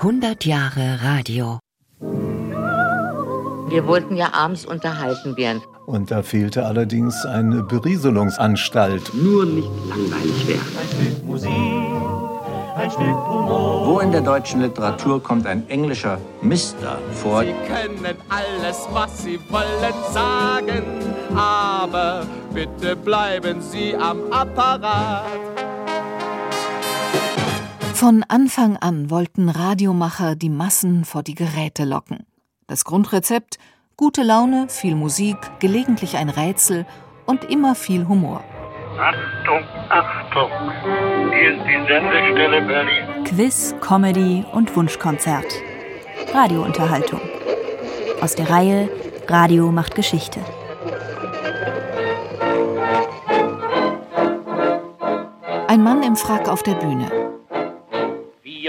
100 Jahre Radio. Wir wollten ja abends unterhalten werden. Und da fehlte allerdings eine Berieselungsanstalt. Nur nicht langweilig werden. Ein Stück Musik, ein Stück Humor. Wo in der deutschen Literatur kommt ein englischer Mister vor? Sie können alles, was Sie wollen, sagen, aber bitte bleiben Sie am Apparat. Von Anfang an wollten Radiomacher die Massen vor die Geräte locken. Das Grundrezept: gute Laune, viel Musik, gelegentlich ein Rätsel und immer viel Humor. Achtung, Achtung! Hier ist die Sendestelle Berlin. Quiz, Comedy und Wunschkonzert. Radiounterhaltung. Aus der Reihe Radio macht Geschichte. Ein Mann im Frack auf der Bühne.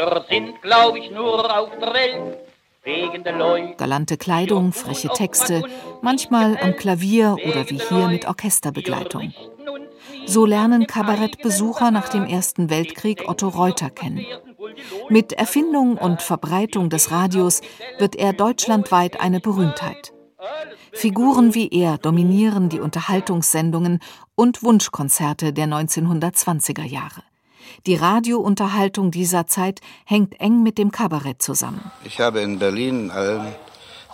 Wir sind, glaube ich, nur auf der Welt wegen der Leute. Galante Kleidung, freche Texte, manchmal am Klavier oder wie hier mit Orchesterbegleitung. So lernen Kabarettbesucher nach dem Ersten Weltkrieg Otto Reuter kennen. Mit Erfindung und Verbreitung des Radios wird er deutschlandweit eine Berühmtheit. Figuren wie er dominieren die Unterhaltungssendungen und Wunschkonzerte der 1920er Jahre. Die Radiounterhaltung dieser Zeit hängt eng mit dem Kabarett zusammen. Ich habe in Berlin in allen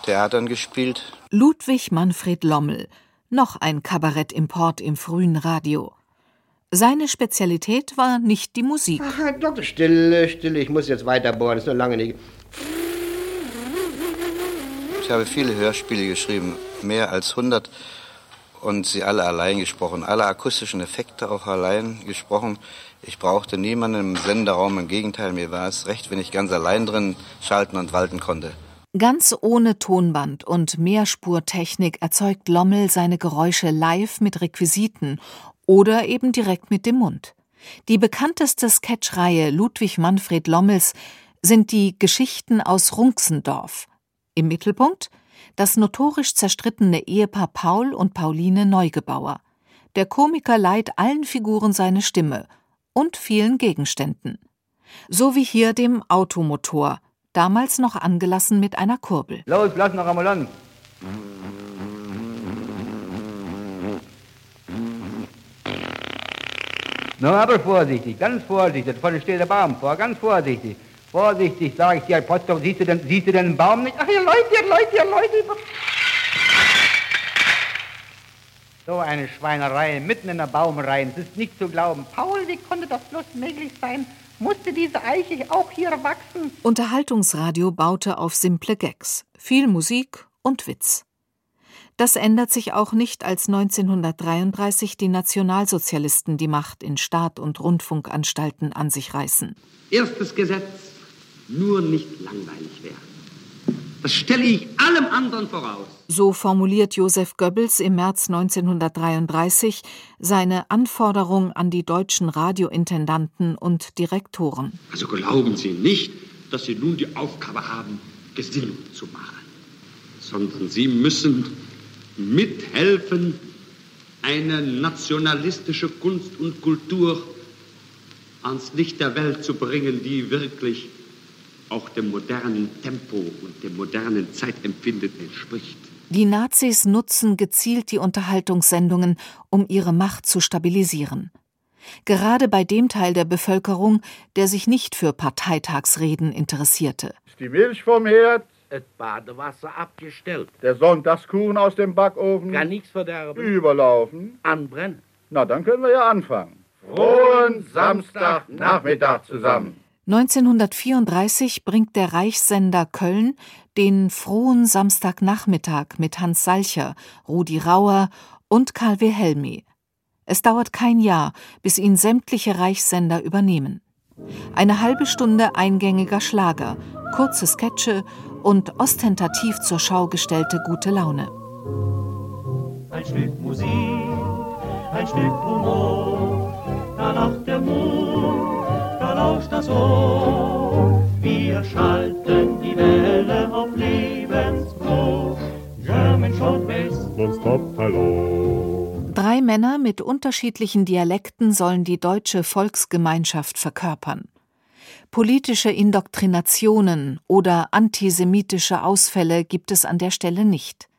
Theatern gespielt. Ludwig Manfred Lommel, noch ein Kabarettimport im frühen Radio. Seine Spezialität war nicht die Musik. Ach, Herr Doktor, stille, stille, ich muss jetzt weiterbohren, ist noch lange nicht. Ich habe viele Hörspiele geschrieben, mehr als 100 und sie alle allein gesprochen, alle akustischen Effekte auch allein gesprochen. Ich brauchte niemanden im Senderraum, im Gegenteil, mir war es recht, wenn ich ganz allein drin schalten und walten konnte. Ganz ohne Tonband und Mehrspurtechnik erzeugt Lommel seine Geräusche live mit Requisiten oder eben direkt mit dem Mund. Die bekannteste Sketchreihe Ludwig Manfred Lommels sind die Geschichten aus Runxendorf. Im Mittelpunkt das notorisch zerstrittene Ehepaar Paul und Pauline Neugebauer. Der Komiker leiht allen Figuren seine Stimme und vielen Gegenständen. So wie hier dem Automotor, damals noch angelassen mit einer Kurbel. Los, lass noch einmal an. Na, aber vorsichtig, ganz vorsichtig. Da vorne steht der Baum vor, ganz vorsichtig. Vorsichtig, sag ich dir, Potsdam, siehst du denn, siehst du den Baum nicht? Ach, ihr Leute, ihr Leute, ihr Leute. So eine Schweinerei, mitten in der Baumreihe. Es ist nicht zu glauben. Paul, wie konnte das bloß möglich sein? Musste diese Eiche auch hier wachsen? Unterhaltungsradio baute auf simple Gags, viel Musik und Witz. Das ändert sich auch nicht, als 1933 die Nationalsozialisten die Macht in Staat und Rundfunkanstalten an sich reißen. Erstes Gesetz, nur nicht langweilig werden. Das stelle ich allem anderen voraus. So formuliert Josef Goebbels im März 1933 seine Anforderung an die deutschen Radiointendanten und Direktoren. Also glauben Sie nicht, dass Sie nun die Aufgabe haben, Gesinnung zu machen, sondern Sie müssen mithelfen, eine nationalistische Kunst und Kultur ans Licht der Welt zu bringen, die wirklich auch dem modernen Tempo und dem modernen Zeitempfinden entspricht. Die Nazis nutzen gezielt die Unterhaltungssendungen, um ihre Macht zu stabilisieren. Gerade bei dem Teil der Bevölkerung, der sich nicht für Parteitagsreden interessierte. Ist die Milch vom Herd? Das Badewasser abgestellt. Der Sonntagskuchen aus dem Backofen? Gar nichts verderben. Überlaufen? Anbrennen. Na, dann können wir ja anfangen. Frohen Samstagnachmittag zusammen. 1934 bringt der Reichssender Köln den frohen Samstagnachmittag mit Hans Salcher, Rudi Rauer und Karl Wilhelmi. Es dauert kein Jahr, bis ihn sämtliche Reichssender übernehmen. Eine halbe Stunde eingängiger Schlager, kurze Sketche und ostentativ zur Schau gestellte gute Laune. Ein Stück Musik, ein Stück Humor, da lacht der Mond, da lauscht das Ohr. Wir schalten die Welle auf Lebensfroh. German Shortwaves, nonstop, hallo. Drei Männer mit unterschiedlichen Dialekten sollen die deutsche Volksgemeinschaft verkörpern. Politische Indoktrinationen oder antisemitische Ausfälle gibt es an der Stelle nicht.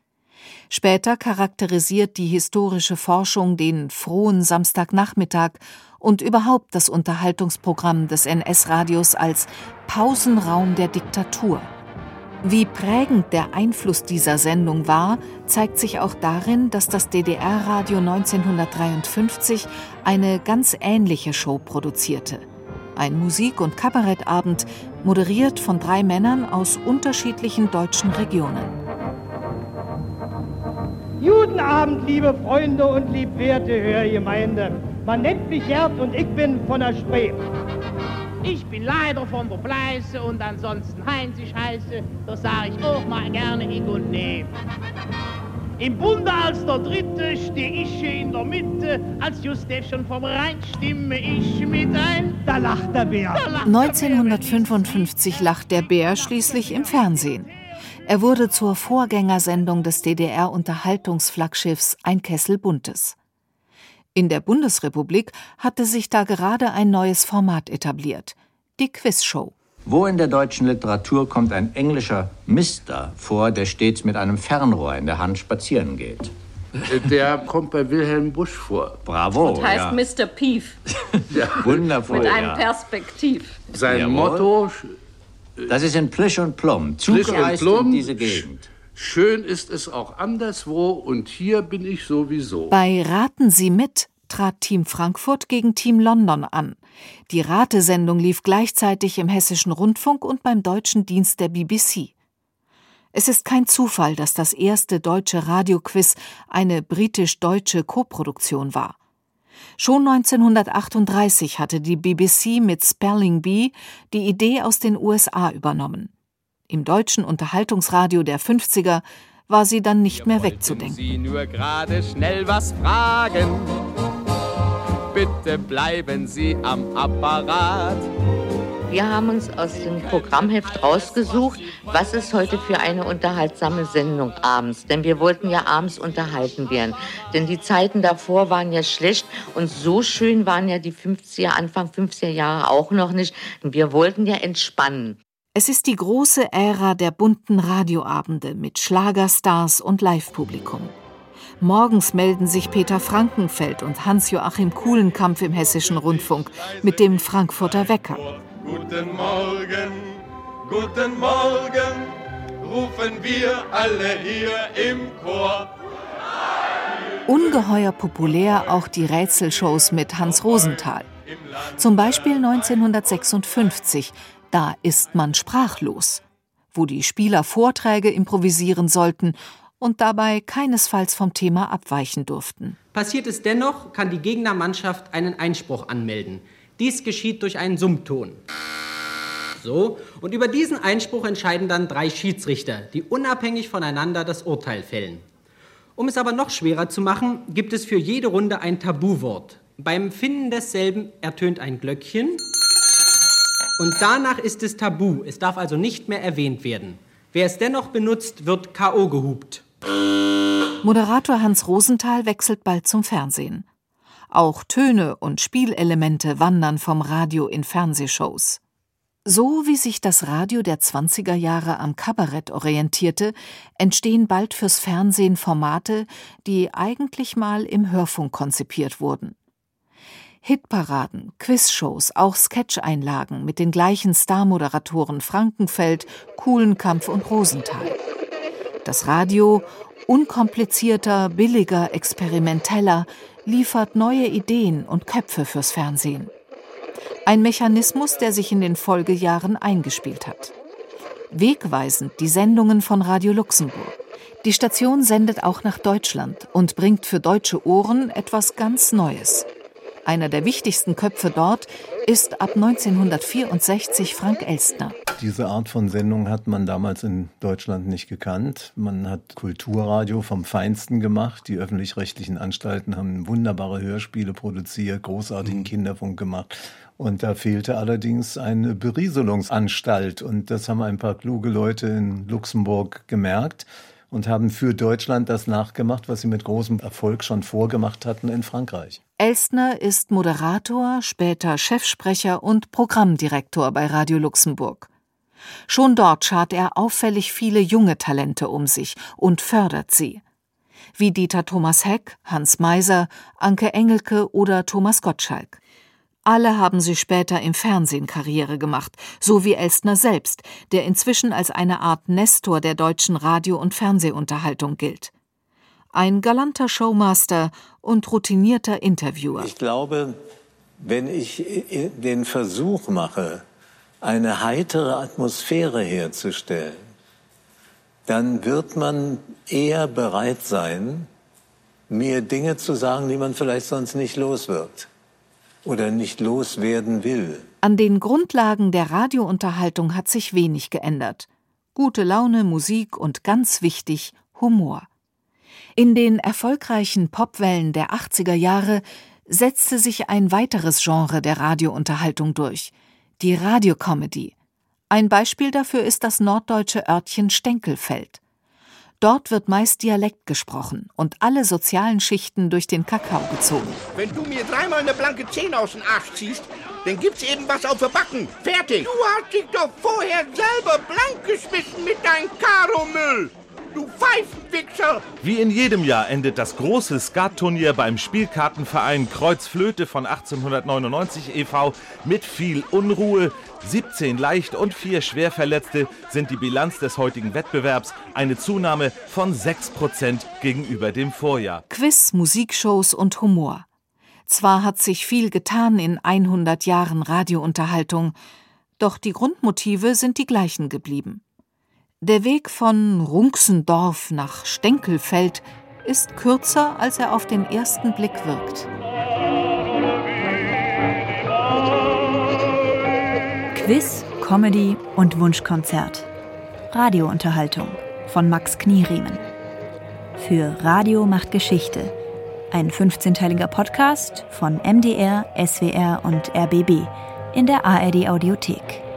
Später charakterisiert die historische Forschung den frohen Samstagnachmittag und überhaupt das Unterhaltungsprogramm des NS-Radios als Pausenraum der Diktatur. Wie prägend der Einfluss dieser Sendung war, zeigt sich auch darin, dass das DDR-Radio 1953 eine ganz ähnliche Show produzierte. Ein Musik- und Kabarettabend, moderiert von drei Männern aus unterschiedlichen deutschen Regionen. Guten Abend, liebe Freunde und liebwerte Hörgemeinde. Man nennt mich Gerd und ich bin von der Spree. Ich bin leider von der Pleiße und ansonsten Heinz ich heiße, das sag ich auch mal gerne ich und ne. Im Bunde als der Dritte steh ich hier in der Mitte, als Justefchen vom Rhein stimme ich mit ein. Da lacht der Bär. lacht 1955 lacht der Bär schließlich im Fernsehen. Er wurde zur Vorgängersendung des DDR-Unterhaltungsflaggschiffs Ein Kessel Buntes. In der Bundesrepublik hatte sich da gerade ein neues Format etabliert, die Quizshow. Wo in der deutschen Literatur kommt ein englischer Mister vor, der stets mit einem Fernrohr in der Hand spazieren geht? Der kommt bei Wilhelm Busch vor. Bravo. Und heißt ja. Mr. Pief. Wundervoll. Mit einem ja. Perspektiv. Sein Jawohl. Motto, Das ist in Plisch und Plum. Plisch und Zugereist Plum. in diese Gegend. schön ist es auch anderswo und hier bin ich sowieso. Bei Raten Sie mit trat Team Frankfurt gegen Team London an. Die Ratesendung lief gleichzeitig im hessischen Rundfunk und beim deutschen Dienst der BBC. Es ist kein Zufall, dass das erste deutsche Radioquiz eine britisch-deutsche Koproduktion war. Schon 1938 hatte die BBC mit Spelling Bee die Idee aus den USA übernommen. Im deutschen Unterhaltungsradio der 50er war sie dann nicht mehr wegzudenken. Sie nur gerade schnell was fragen. Bitte bleiben Sie am Apparat. Wir haben uns aus dem Programmheft rausgesucht, was ist heute für eine unterhaltsame Sendung abends. Denn wir wollten ja abends unterhalten werden. Denn die Zeiten davor waren ja schlecht und so schön waren ja die 50er, Anfang 50er Jahre auch noch nicht. Wir wollten ja entspannen. Es ist die große Ära der bunten Radioabende mit Schlagerstars und Live-Publikum. Morgens melden sich Peter Frankenfeld und Hans-Joachim Kuhlenkampf im Hessischen Rundfunk mit dem Frankfurter Wecker. Guten Morgen, guten Morgen, rufen wir alle hier im Chor. Ungeheuer populär auch die Rätselshows mit Hans Rosenthal. Zum Beispiel 1956, da ist man sprachlos, wo die Spieler Vorträge improvisieren sollten und dabei keinesfalls vom Thema abweichen durften. Passiert es dennoch, kann die Gegnermannschaft einen Einspruch anmelden. Dies geschieht durch einen Summton. So, und über diesen Einspruch entscheiden dann drei Schiedsrichter, die unabhängig voneinander das Urteil fällen. Um es aber noch schwerer zu machen, gibt es für jede Runde ein Tabuwort. Beim Finden desselben ertönt ein Glöckchen und danach ist es tabu. Es darf also nicht mehr erwähnt werden. Wer es dennoch benutzt, wird K.O. gehupt. Moderator Hans Rosenthal wechselt bald zum Fernsehen. Auch Töne und Spielelemente wandern vom Radio in Fernsehshows. So wie sich das Radio der 20er Jahre am Kabarett orientierte, entstehen bald fürs Fernsehen Formate, die eigentlich mal im Hörfunk konzipiert wurden. Hitparaden, Quizshows, auch Sketcheinlagen mit den gleichen Starmoderatoren Frankenfeld, Kuhlenkampf und Rosenthal. Das Radio, unkomplizierter, billiger, experimenteller, liefert neue Ideen und Köpfe fürs Fernsehen. Ein Mechanismus, der sich in den Folgejahren eingespielt hat. Wegweisend die Sendungen von Radio Luxemburg. Die Station sendet auch nach Deutschland und bringt für deutsche Ohren etwas ganz Neues. Einer der wichtigsten Köpfe dort ist ab 1964 Frank Elstner. Diese Art von Sendung hat man damals in Deutschland nicht gekannt. Man hat Kulturradio vom Feinsten gemacht. Die öffentlich-rechtlichen Anstalten haben wunderbare Hörspiele produziert, großartigen Kinderfunk gemacht. Und da fehlte allerdings eine Berieselungsanstalt. Und das haben ein paar kluge Leute in Luxemburg gemerkt und haben für Deutschland das nachgemacht, was sie mit großem Erfolg schon vorgemacht hatten in Frankreich. Elstner ist Moderator, später Chefsprecher und Programmdirektor bei Radio Luxemburg. Schon dort schart er auffällig viele junge Talente um sich und fördert sie. Wie Dieter Thomas Heck, Hans Meiser, Anke Engelke oder Thomas Gottschalk. Alle haben sie später im Fernsehen Karriere gemacht, so wie Elstner selbst, der inzwischen als eine Art Nestor der deutschen Radio- und Fernsehunterhaltung gilt. Ein galanter Showmaster und routinierter Interviewer. Ich glaube, wenn ich den Versuch mache, eine heitere Atmosphäre herzustellen, dann wird man eher bereit sein, mir Dinge zu sagen, die man vielleicht sonst nicht los wird oder nicht loswerden will. An den Grundlagen der Radiounterhaltung hat sich wenig geändert. Gute Laune, Musik und ganz wichtig Humor. In den erfolgreichen Popwellen der 80er Jahre setzte sich ein weiteres Genre der Radiounterhaltung durch, die Radiocomedy. Ein Beispiel dafür ist das norddeutsche Örtchen Stenkelfeld. Dort wird meist Dialekt gesprochen und alle sozialen Schichten durch den Kakao gezogen. Wenn du mir dreimal eine blanke Zehn aus dem Arsch ziehst, dann gibt's eben was auf der Backen. Fertig. Du hast dich doch vorher selber blank geschmissen mit deinem Karomüll. Du Pfeifenwichser! Wie in jedem Jahr endet das große Skatturnier beim Spielkartenverein Kreuzflöte von 1899 e.V. mit viel Unruhe. 17 leicht und 4 Schwerverletzte sind die Bilanz des heutigen Wettbewerbs. Eine Zunahme von 6% gegenüber dem Vorjahr. Quiz, Musikshows und Humor. Zwar hat sich viel getan in 100 Jahren Radiounterhaltung, doch die Grundmotive sind die gleichen geblieben. Der Weg von Runxendorf nach Stenkelfeld ist kürzer, als er auf den ersten Blick wirkt. Quiz, Comedy und Wunschkonzert. Radiounterhaltung von Max Knieriemen. Für Radio macht Geschichte. Ein 15-teiliger Podcast von MDR, SWR und RBB in der ARD Audiothek.